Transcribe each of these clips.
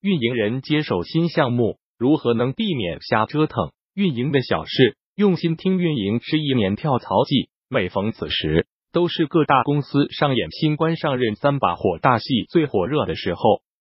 运营人接手新项目，如何能避免瞎折腾运营的小事？用心听运营是一年跳槽季，每逢此时，都是各大公司上演新官上任三把火大戏最火热的时候。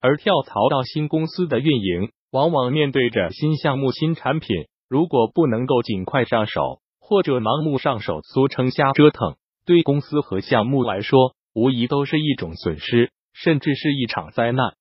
而跳槽到新公司的运营，往往面对着新项目、新产品，如果不能够尽快上手，或者盲目上手，俗称瞎折腾，对公司和项目来说，无疑都是一种损失，甚至是一场灾难。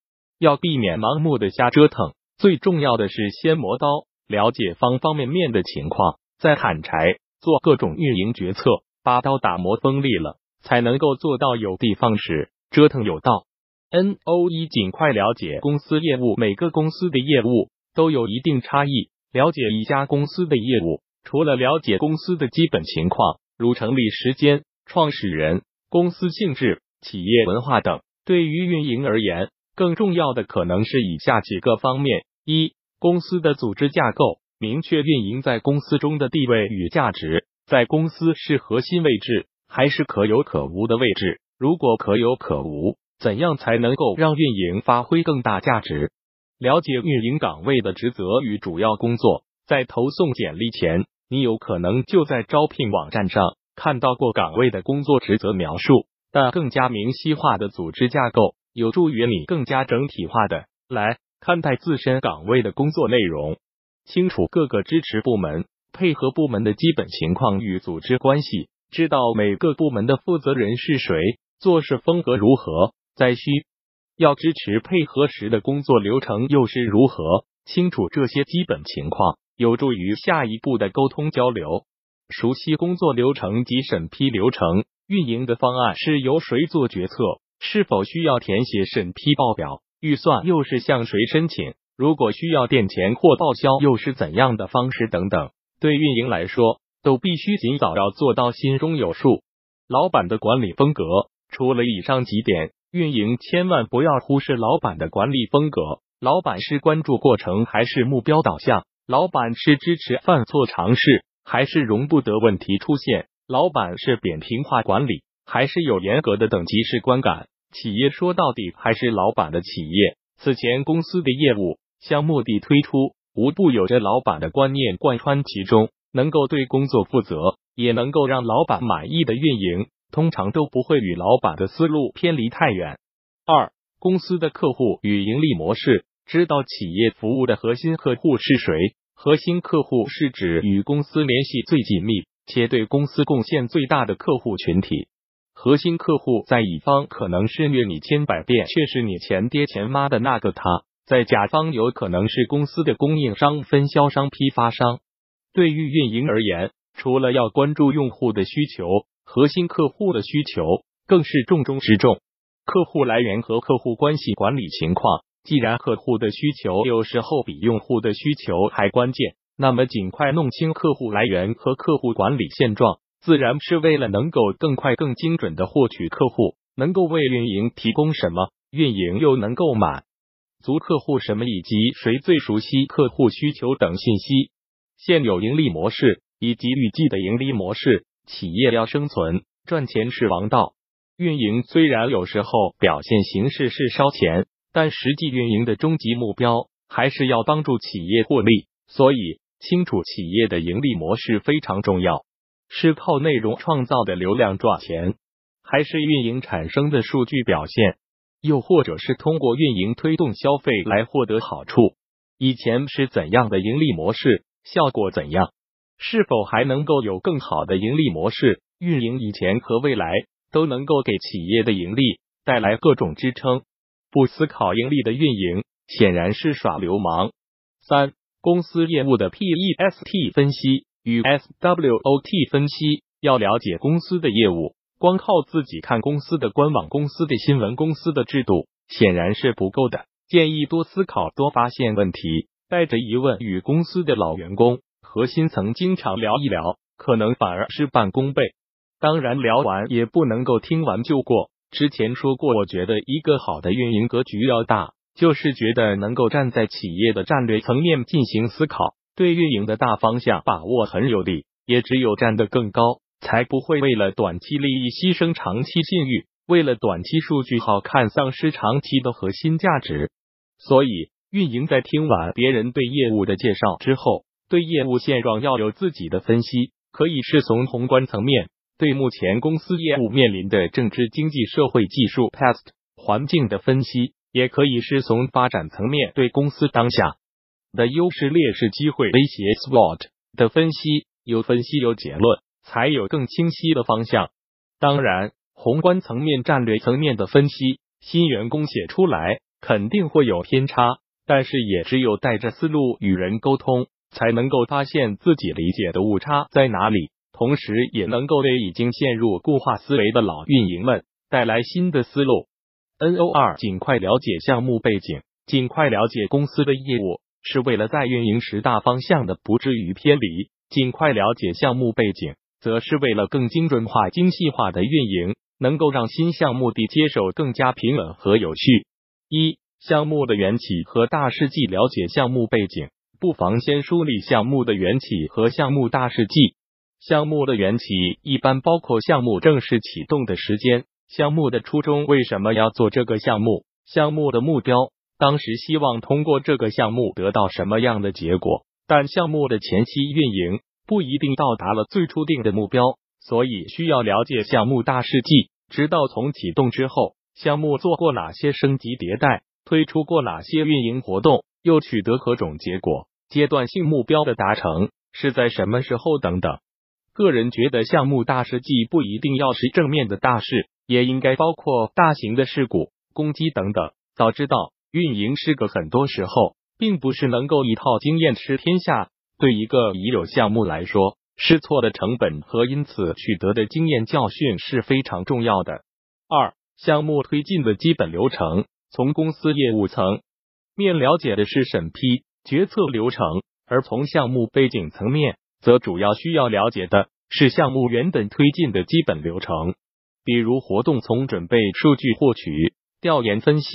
要避免盲目的瞎折腾，最重要的是先磨刀，了解方方面面的情况，再砍柴，做各种运营决策，把刀打磨锋利了，才能够做到有的放矢，折腾有道。N O 一尽快了解公司业务，每个公司的业务都有一定差异，了解一家公司的业务。除了了解公司的基本情况，如成立时间、创始人、公司性质、企业文化等，对于运营而言，更重要的可能是以下几个方面：一、公司的组织架构，明确运营在公司中的地位与价值，在公司是核心位置还是可有可无的位置？如果可有可无，怎样才能够让运营发挥更大价值？了解运营岗位的职责与主要工作。在投送简历前，你有可能就在招聘网站上看到过岗位的工作职责描述，但更加明晰化的组织架构有助于你更加整体化的来看待自身岗位的工作内容。清楚各个支持部门、配合部门的基本情况与组织关系，知道每个部门的负责人是谁，做事风格如何，在需要支持配合时的工作流程又是如何。清楚这些基本情况。有助于下一步的沟通交流，熟悉工作流程及审批流程。运营的方案是由谁做决策？是否需要填写审批报表？预算又是向谁申请？如果需要垫钱或报销，又是怎样的方式？等等，对运营来说，都必须尽早要做到心中有数。老板的管理风格，除了以上几点，运营千万不要忽视老板的管理风格。老板是关注过程还是目标导向？老板是支持犯错尝试，还是容不得问题出现？老板是扁平化管理，还是有严格的等级式观感？企业说到底还是老板的企业。此前公司的业务项目的推出，无不有着老板的观念贯穿其中。能够对工作负责，也能够让老板满意的运营，通常都不会与老板的思路偏离太远。二、公司的客户与盈利模式。知道企业服务的核心客户是谁？核心客户是指与公司联系最紧密且对公司贡献最大的客户群体。核心客户在乙方可能是虐你千百遍却是你前爹前妈的那个他，在甲方有可能是公司的供应商、分销商、批发商。对于运营而言，除了要关注用户的需求，核心客户的需求更是重中之重。客户来源和客户关系管理情况。既然客户的需求有时候比用户的需求还关键，那么尽快弄清客户来源和客户管理现状，自然是为了能够更快、更精准的获取客户，能够为运营提供什么，运营又能够满足客户什么，以及谁最熟悉客户需求等信息。现有盈利模式以及预计的盈利模式，企业要生存赚钱是王道，运营虽然有时候表现形式是烧钱。但实际运营的终极目标还是要帮助企业获利，所以清楚企业的盈利模式非常重要。是靠内容创造的流量赚钱，还是运营产生的数据表现，又或者是通过运营推动消费来获得好处？以前是怎样的盈利模式，效果怎样？是否还能够有更好的盈利模式？运营以前和未来都能够给企业的盈利带来各种支撑。不思考盈利的运营显然是耍流氓。三、公司业务的 PEST 分析与 SWOT 分析，要了解公司的业务，光靠自己看公司的官网、公司的新闻、公司的制度，显然是不够的。建议多思考，多发现问题，带着疑问与公司的老员工、核心层经常聊一聊，可能反而事半功倍。当然，聊完也不能够听完就过。之前说过，我觉得一个好的运营格局要大，就是觉得能够站在企业的战略层面进行思考，对运营的大方向把握很有力。也只有站得更高，才不会为了短期利益牺牲长期信誉，为了短期数据好看丧失长期的核心价值。所以，运营在听完别人对业务的介绍之后，对业务现状要有自己的分析。可以是从宏观层面对目前公司业务面临的政治、经济、社会、技术、past 环境的分析，也可以是从发展层面对公司当下的优势、劣势、机会、威胁 SWOT 的分析。有分析有结论，才有更清晰的方向。当然，宏观层面、战略层面的分析，新员工写出来。肯定会有偏差，但是也只有带着思路与人沟通，才能够发现自己理解的误差在哪里，同时也能够为已经陷入固化思维的老运营们带来新的思路。N O 二，尽快了解项目背景，尽快了解公司的业务，是为了在运营时大方向的不至于偏离；尽快了解项目背景，则是为了更精准化、精细化的运营，能够让新项目的接手更加平稳和有序。一项目的缘起和大事记，了解项目背景，不妨先梳理项目的缘起和项目大事记。项目的缘起一般包括项目正式启动的时间、项目的初衷，为什么要做这个项目、项目的目标，当时希望通过这个项目得到什么样的结果。但项目的前期运营不一定到达了最初定的目标，所以需要了解项目大事记，直到从启动之后。项目做过哪些升级迭代，推出过哪些运营活动，又取得何种结果？阶段性目标的达成是在什么时候？等等。个人觉得，项目大事记不一定要是正面的大事，也应该包括大型的事故、攻击等等。早知道运营是个很多时候并不是能够一套经验吃天下。对一个已有项目来说，试错的成本和因此取得的经验教训是非常重要的。二。项目推进的基本流程，从公司业务层面了解的是审批决策流程，而从项目背景层面，则主要需要了解的是项目原本推进的基本流程，比如活动从准备、数据获取、调研分析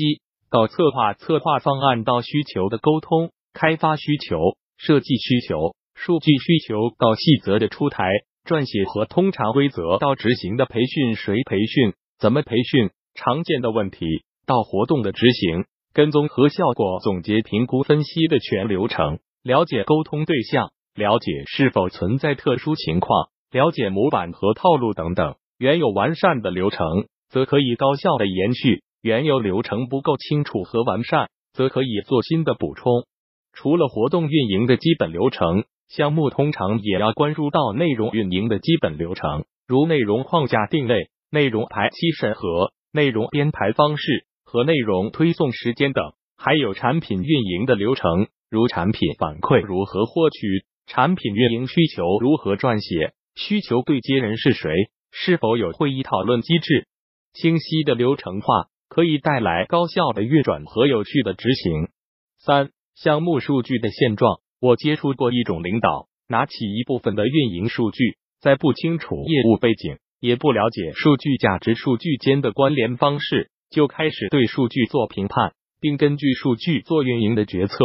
到策划、策划方案到需求的沟通、开发需求、设计需求、数据需求到细则的出台、撰写和通常规则到执行的培训，谁培训？怎么培训？常见的问题到活动的执行、跟踪和效果总结、评估、分析的全流程，了解沟通对象，了解是否存在特殊情况，了解模板和套路等等。原有完善的流程，则可以高效的延续；原有流程不够清楚和完善，则可以做新的补充。除了活动运营的基本流程，项目通常也要关注到内容运营的基本流程，如内容框架定位。内容排期审核、内容编排方式和内容推送时间等，还有产品运营的流程，如产品反馈如何获取、产品运营需求如何撰写、需求对接人是谁、是否有会议讨论机制。清晰的流程化可以带来高效的运转和有序的执行。三、项目数据的现状，我接触过一种领导，拿起一部分的运营数据，在不清楚业务背景。也不了解数据价值、数据间的关联方式，就开始对数据做评判，并根据数据做运营的决策。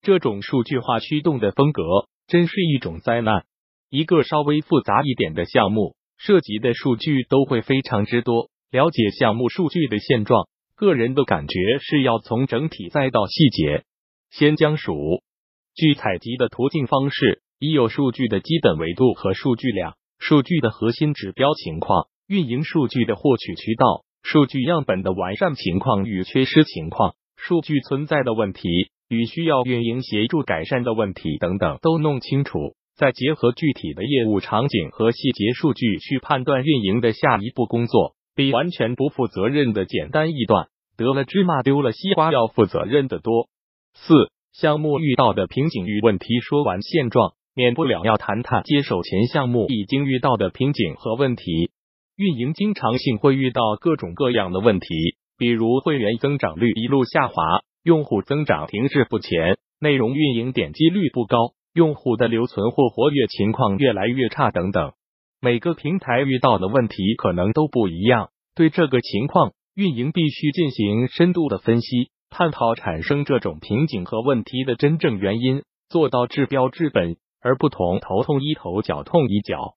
这种数据化驱动的风格，真是一种灾难。一个稍微复杂一点的项目，涉及的数据都会非常之多。了解项目数据的现状，个人的感觉是要从整体再到细节，先将数据采集的途径方式，已有数据的基本维度和数据量。数据的核心指标情况、运营数据的获取渠道、数据样本的完善情况与缺失情况、数据存在的问题与需要运营协助改善的问题等等都弄清楚，再结合具体的业务场景和细节数据去判断运营的下一步工作，比完全不负责任的简单易断、得了芝麻丢了西瓜要负责任的多。四、项目遇到的瓶颈与问题，说完现状。免不了要谈谈接手前项目已经遇到的瓶颈和问题。运营经常性会遇到各种各样的问题，比如会员增长率一路下滑，用户增长停滞不前，内容运营点击率不高，用户的留存或活跃情况越来越差等等。每个平台遇到的问题可能都不一样。对这个情况，运营必须进行深度的分析，探讨产生这种瓶颈和问题的真正原因，做到治标治本。而不同头痛医头，脚痛医脚。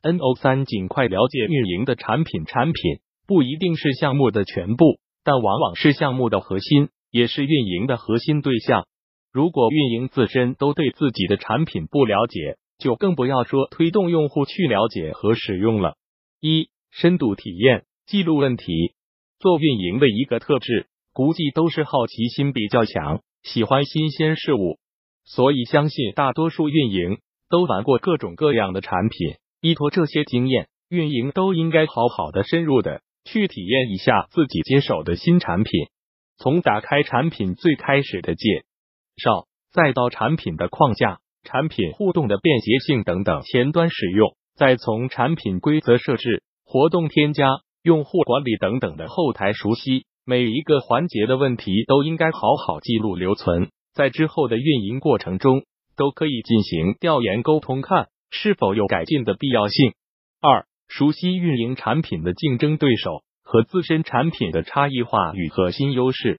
N O 三，尽快了解运营的产品。产品不一定是项目的全部，但往往是项目的核心。也是运营的核心对象。如果运营自身都对自己的产品不了解，就更不要说推动用户去了解和使用了。一、深度体验记录问题。做运营的一个特质，估计都是好奇心比较强，喜欢新鲜事物。所以，相信大多数运营都玩过各种各样的产品，依托这些经验，运营都应该好好的、深入的去体验一下自己接手的新产品。从打开产品最开始的介绍，再到产品的框架、产品互动的便捷性等等前端使用，再从产品规则设置、活动添加。用户管理等等的后台熟悉，每一个环节的问题都应该好好记录留存，在之后的运营过程中都可以进行调研沟通，看是否有改进的必要性。二、熟悉运营产品的竞争对手和自身产品的差异化与核心优势，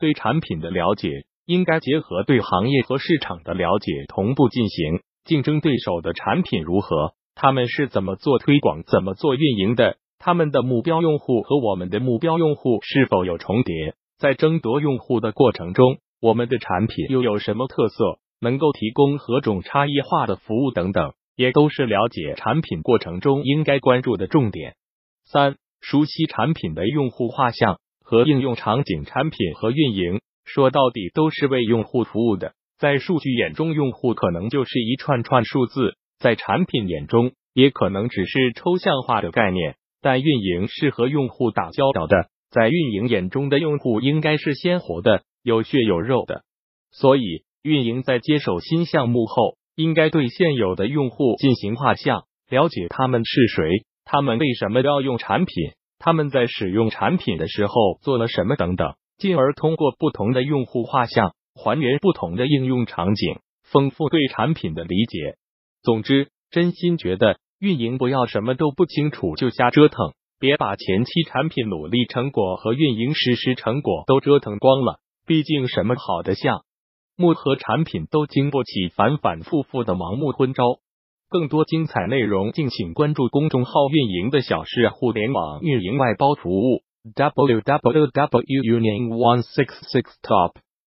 对产品的了解应该结合对行业和市场的了解同步进行。竞争对手的产品如何？他们是怎么做推广、怎么做运营的？他们的目标用户和我们的目标用户是否有重叠？在争夺用户的过程中，我们的产品又有什么特色？能够提供何种差异化的服务等等，也都是了解产品过程中应该关注的重点。三、熟悉产品的用户画像和应用场景。产品和运营说到底都是为用户服务的。在数据眼中，用户可能就是一串串数字；在产品眼中，也可能只是抽象化的概念。但运营是和用户打交道的，在运营眼中的用户应该是鲜活的、有血有肉的。所以，运营在接手新项目后，应该对现有的用户进行画像，了解他们是谁，他们为什么要用产品，他们在使用产品的时候做了什么等等，进而通过不同的用户画像，还原不同的应用场景，丰富对产品的理解。总之，真心觉得。运营不要什么都不清楚就瞎折腾，别把前期产品努力成果和运营实施成果都折腾光了。毕竟什么好的项目和产品都经不起反反复复的盲目昏招。更多精彩内容，敬请关注公众号“运营的小事互联网运营外包服务” www.union166top